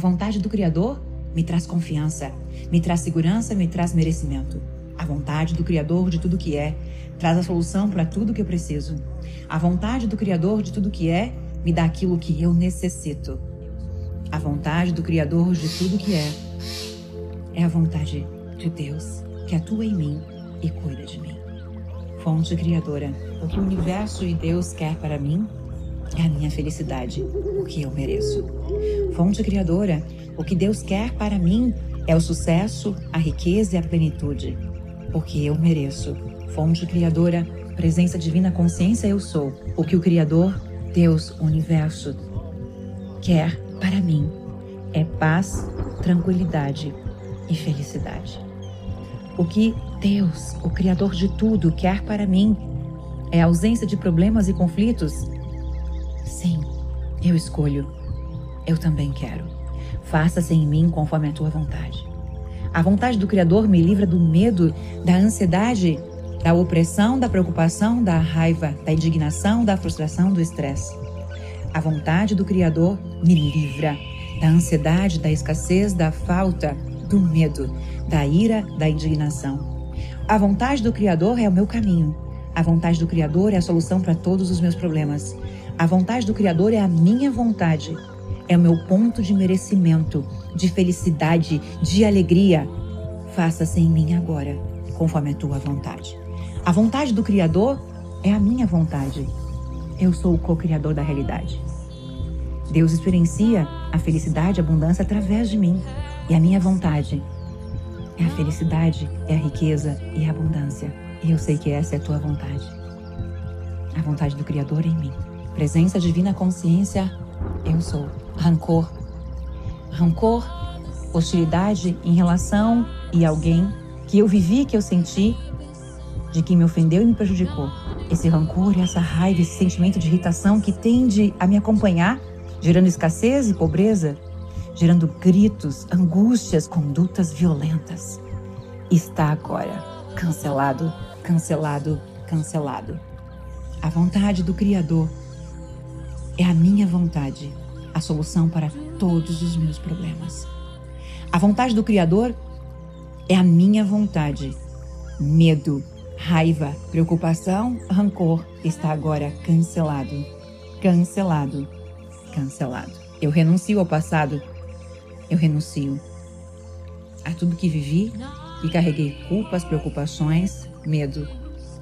Vontade do Criador me traz confiança, me traz segurança, me traz merecimento. A vontade do Criador de tudo que é traz a solução para tudo que eu preciso. A vontade do Criador de tudo que é me dá aquilo que eu necessito. A vontade do Criador de tudo que é é a vontade de Deus que atua em mim e cuida de mim. Fonte Criadora, o que o universo e Deus quer para mim é a minha felicidade, o que eu mereço. Fonte Criadora, o que Deus quer para mim é o sucesso, a riqueza e a plenitude, porque eu mereço. Fonte Criadora, presença divina consciência eu sou, o que o Criador, Deus, universo quer para mim é paz, tranquilidade e felicidade. O que Deus, o Criador de tudo, quer para mim é ausência de problemas e conflitos Sim, eu escolho. Eu também quero. Faça-se em mim conforme a tua vontade. A vontade do Criador me livra do medo, da ansiedade, da opressão, da preocupação, da raiva, da indignação, da frustração, do estresse. A vontade do Criador me livra da ansiedade, da escassez, da falta, do medo, da ira, da indignação. A vontade do Criador é o meu caminho. A vontade do Criador é a solução para todos os meus problemas. A vontade do Criador é a minha vontade. É o meu ponto de merecimento, de felicidade, de alegria. Faça-se em mim agora, conforme a tua vontade. A vontade do Criador é a minha vontade. Eu sou o co-criador da realidade. Deus experiencia a felicidade a abundância através de mim. E a minha vontade é a felicidade, é a riqueza e a abundância. E eu sei que essa é a tua vontade. A vontade do Criador em mim. Presença divina consciência, eu sou. Rancor. Rancor, hostilidade em relação e alguém que eu vivi, que eu senti, de quem me ofendeu e me prejudicou. Esse rancor, essa raiva, esse sentimento de irritação que tende a me acompanhar, gerando escassez e pobreza, gerando gritos, angústias, condutas violentas. Está agora cancelado, cancelado, cancelado. A vontade do Criador é a minha vontade a solução para todos os meus problemas. A vontade do Criador é a minha vontade. Medo, raiva, preocupação, rancor está agora cancelado. Cancelado. Cancelado. Eu renuncio ao passado. Eu renuncio a tudo que vivi e carreguei culpas, preocupações, medo,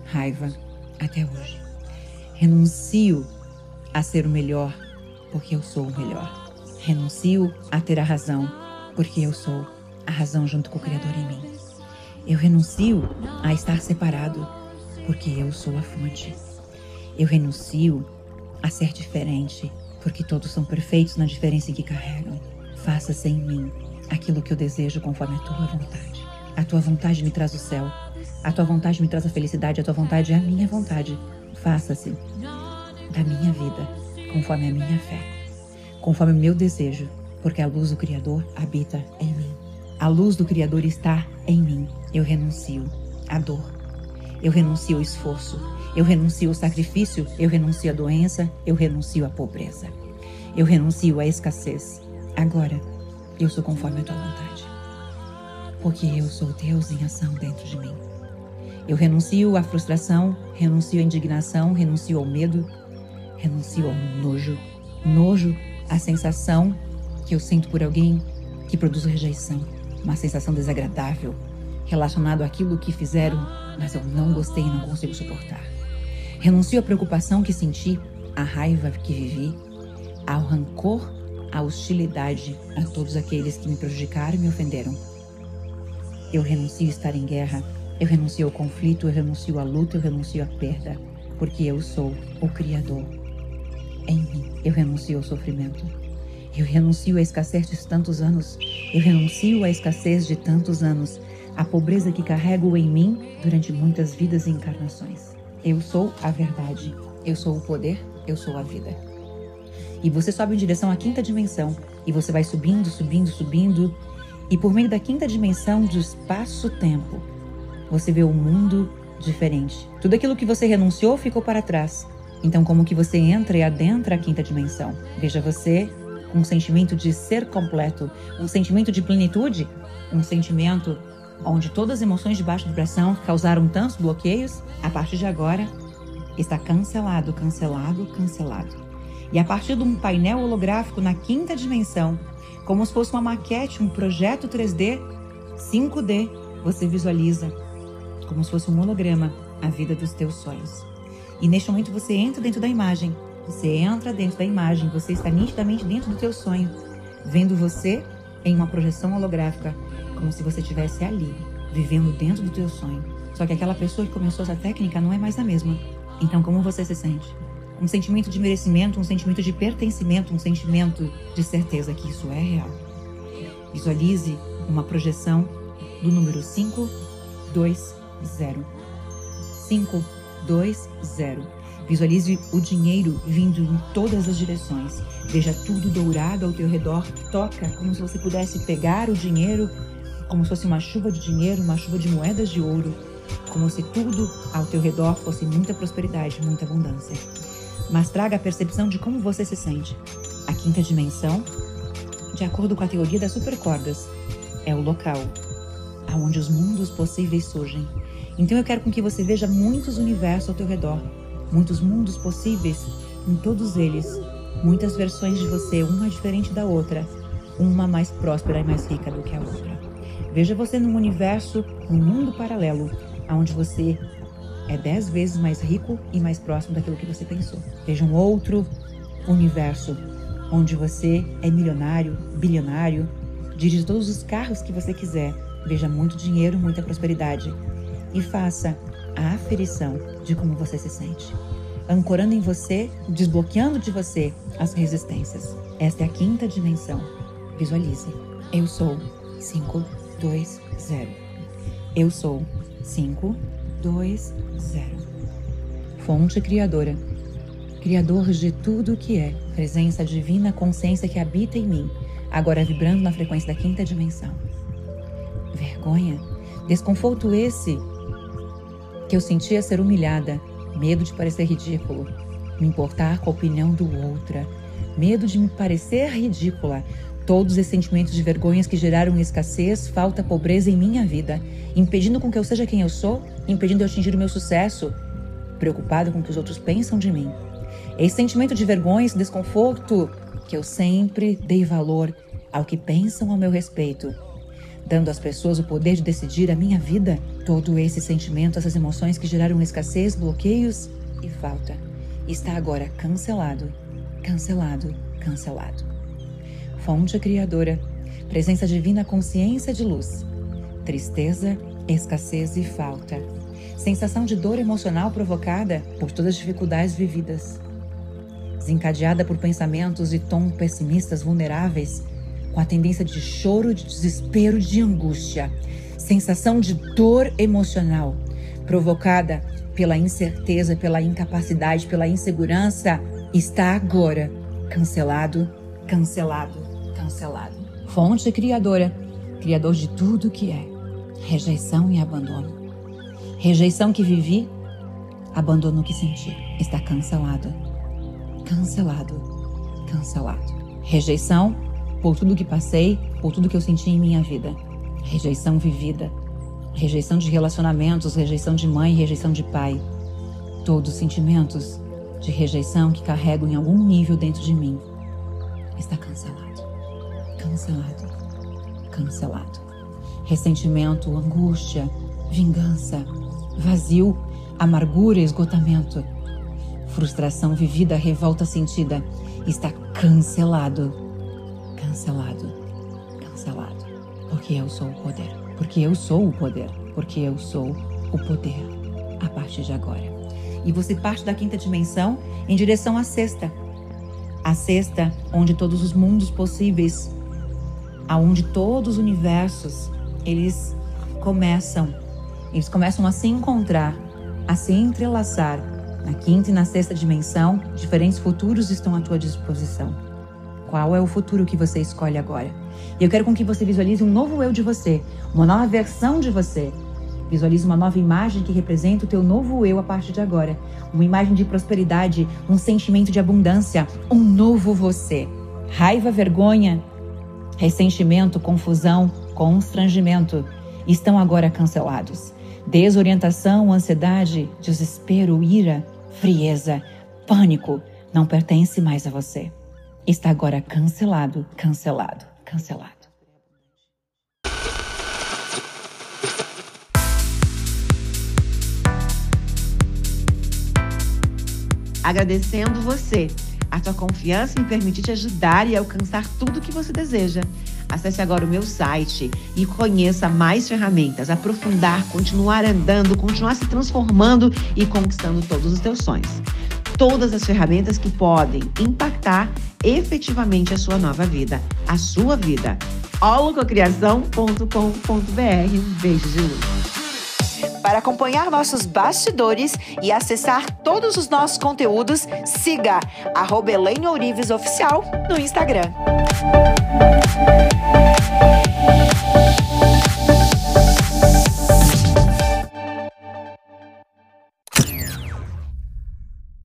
raiva até hoje. Renuncio a ser o melhor, porque eu sou o melhor. Renuncio a ter a razão, porque eu sou a razão junto com o Criador em mim. Eu renuncio a estar separado, porque eu sou a fonte. Eu renuncio a ser diferente, porque todos são perfeitos na diferença que carregam. Faça-se em mim aquilo que eu desejo conforme a tua vontade. A tua vontade me traz o céu. A tua vontade me traz a felicidade. A tua vontade é a minha vontade. Faça-se da minha vida, conforme a minha fé, conforme o meu desejo, porque a luz do Criador habita em mim. A luz do Criador está em mim. Eu renuncio à dor. Eu renuncio ao esforço. Eu renuncio ao sacrifício. Eu renuncio à doença. Eu renuncio à pobreza. Eu renuncio à escassez. Agora, eu sou conforme a tua vontade. Porque eu sou Deus em ação dentro de mim. Eu renuncio à frustração, renuncio à indignação, renuncio ao medo, renuncio ao nojo. Nojo, a sensação que eu sinto por alguém que produz rejeição, uma sensação desagradável relacionado àquilo que fizeram, mas eu não gostei e não consigo suportar. Renuncio à preocupação que senti, à raiva que vivi, ao rancor, à hostilidade a todos aqueles que me prejudicaram e me ofenderam. Eu renuncio a estar em guerra, eu renuncio ao conflito, eu renuncio à luta, eu renuncio à perda, porque eu sou o Criador em mim. Eu renuncio ao sofrimento. Eu renuncio à escassez de tantos anos. Eu renuncio à escassez de tantos anos. A pobreza que carrego em mim durante muitas vidas e encarnações. Eu sou a verdade. Eu sou o poder. Eu sou a vida. E você sobe em direção à quinta dimensão. E você vai subindo, subindo, subindo. E por meio da quinta dimensão do espaço-tempo, você vê o um mundo diferente. Tudo aquilo que você renunciou ficou para trás. Então, como que você entra e adentra a quinta dimensão? Veja você com um sentimento de ser completo, um sentimento de plenitude, um sentimento onde todas as emoções de baixa vibração causaram tantos bloqueios, a partir de agora está cancelado, cancelado, cancelado. E a partir de um painel holográfico na quinta dimensão, como se fosse uma maquete, um projeto 3D, 5D, você visualiza como se fosse um holograma a vida dos teus sonhos. E neste momento você entra dentro da imagem. Você entra dentro da imagem, você está nitidamente dentro do teu sonho, vendo você em uma projeção holográfica, como se você estivesse ali, vivendo dentro do teu sonho. Só que aquela pessoa que começou essa técnica não é mais a mesma. Então, como você se sente? Um sentimento de merecimento, um sentimento de pertencimento, um sentimento de certeza que isso é real. Visualize uma projeção do número 5, 2, 0. 5, 2, 0. Visualize o dinheiro vindo em todas as direções. Veja tudo dourado ao teu redor. Toca como se você pudesse pegar o dinheiro, como se fosse uma chuva de dinheiro, uma chuva de moedas de ouro. Como se tudo ao teu redor fosse muita prosperidade, muita abundância. Mas traga a percepção de como você se sente. A quinta dimensão, de acordo com a teoria das supercordas, é o local aonde os mundos possíveis surgem. Então eu quero com que você veja muitos universos ao teu redor, muitos mundos possíveis, em todos eles, muitas versões de você, uma diferente da outra, uma mais próspera e mais rica do que a outra. Veja você num universo, num mundo paralelo, onde você é dez vezes mais rico e mais próximo daquilo que você pensou. Veja um outro universo onde você é milionário, bilionário, dirige todos os carros que você quiser, veja muito dinheiro, muita prosperidade e faça a aferição de como você se sente, ancorando em você, desbloqueando de você as resistências. Esta é a quinta dimensão. Visualize. Eu sou 5, 2, 0. Eu sou 5, 2, 0. Fonte criadora. Criador de tudo o que é, presença divina, consciência que habita em mim, agora vibrando na frequência da quinta dimensão. Vergonha, desconforto esse que eu sentia ser humilhada, medo de parecer ridículo, me importar com a opinião do outra, medo de me parecer ridícula, todos esses sentimentos de vergonhas que geraram escassez, falta, pobreza em minha vida, impedindo com que eu seja quem eu sou, impedindo de atingir o meu sucesso, preocupado com o que os outros pensam de mim. Esse sentimento de vergonha, esse desconforto que eu sempre dei valor ao que pensam ao meu respeito, dando às pessoas o poder de decidir a minha vida. Todo esse sentimento, essas emoções que geraram escassez, bloqueios e falta, está agora cancelado, cancelado, cancelado. Fonte criadora, presença divina, consciência de luz, tristeza, escassez e falta, sensação de dor emocional provocada por todas as dificuldades vividas, desencadeada por pensamentos e tom pessimistas vulneráveis com a tendência de choro, de desespero, de angústia, sensação de dor emocional provocada pela incerteza, pela incapacidade, pela insegurança, está agora cancelado, cancelado, cancelado. Fonte criadora, criador de tudo que é. Rejeição e abandono. Rejeição que vivi, abandono que senti. Está cancelado. Cancelado. Cancelado. Rejeição por tudo que passei, por tudo que eu senti em minha vida. Rejeição vivida, rejeição de relacionamentos, rejeição de mãe, rejeição de pai. Todos os sentimentos de rejeição que carrego em algum nível dentro de mim está cancelado. Cancelado. Cancelado. Ressentimento, angústia, vingança, vazio, amargura, esgotamento, frustração vivida, revolta sentida está cancelado cancelado, cancelado. Porque eu sou o poder. Porque eu sou o poder. Porque eu sou o poder a partir de agora. E você parte da quinta dimensão em direção à sexta. a cesta onde todos os mundos possíveis, aonde todos os universos, eles começam, eles começam a se encontrar, a se entrelaçar. Na quinta e na sexta dimensão, diferentes futuros estão à tua disposição. Qual é o futuro que você escolhe agora? E eu quero com que você visualize um novo eu de você, uma nova versão de você. Visualize uma nova imagem que representa o teu novo eu a partir de agora. Uma imagem de prosperidade, um sentimento de abundância, um novo você. Raiva, vergonha, ressentimento, confusão, constrangimento estão agora cancelados. Desorientação, ansiedade, desespero, ira, frieza, pânico não pertence mais a você. Está agora cancelado, cancelado, cancelado. Agradecendo você, a tua confiança em permitir te ajudar e alcançar tudo o que você deseja. Acesse agora o meu site e conheça mais ferramentas, aprofundar, continuar andando, continuar se transformando e conquistando todos os teus sonhos. Todas as ferramentas que podem impactar efetivamente a sua nova vida, a sua vida. holococriação.com.br. Um beijo de luz. Para acompanhar nossos bastidores e acessar todos os nossos conteúdos, siga arroba Oficial no Instagram.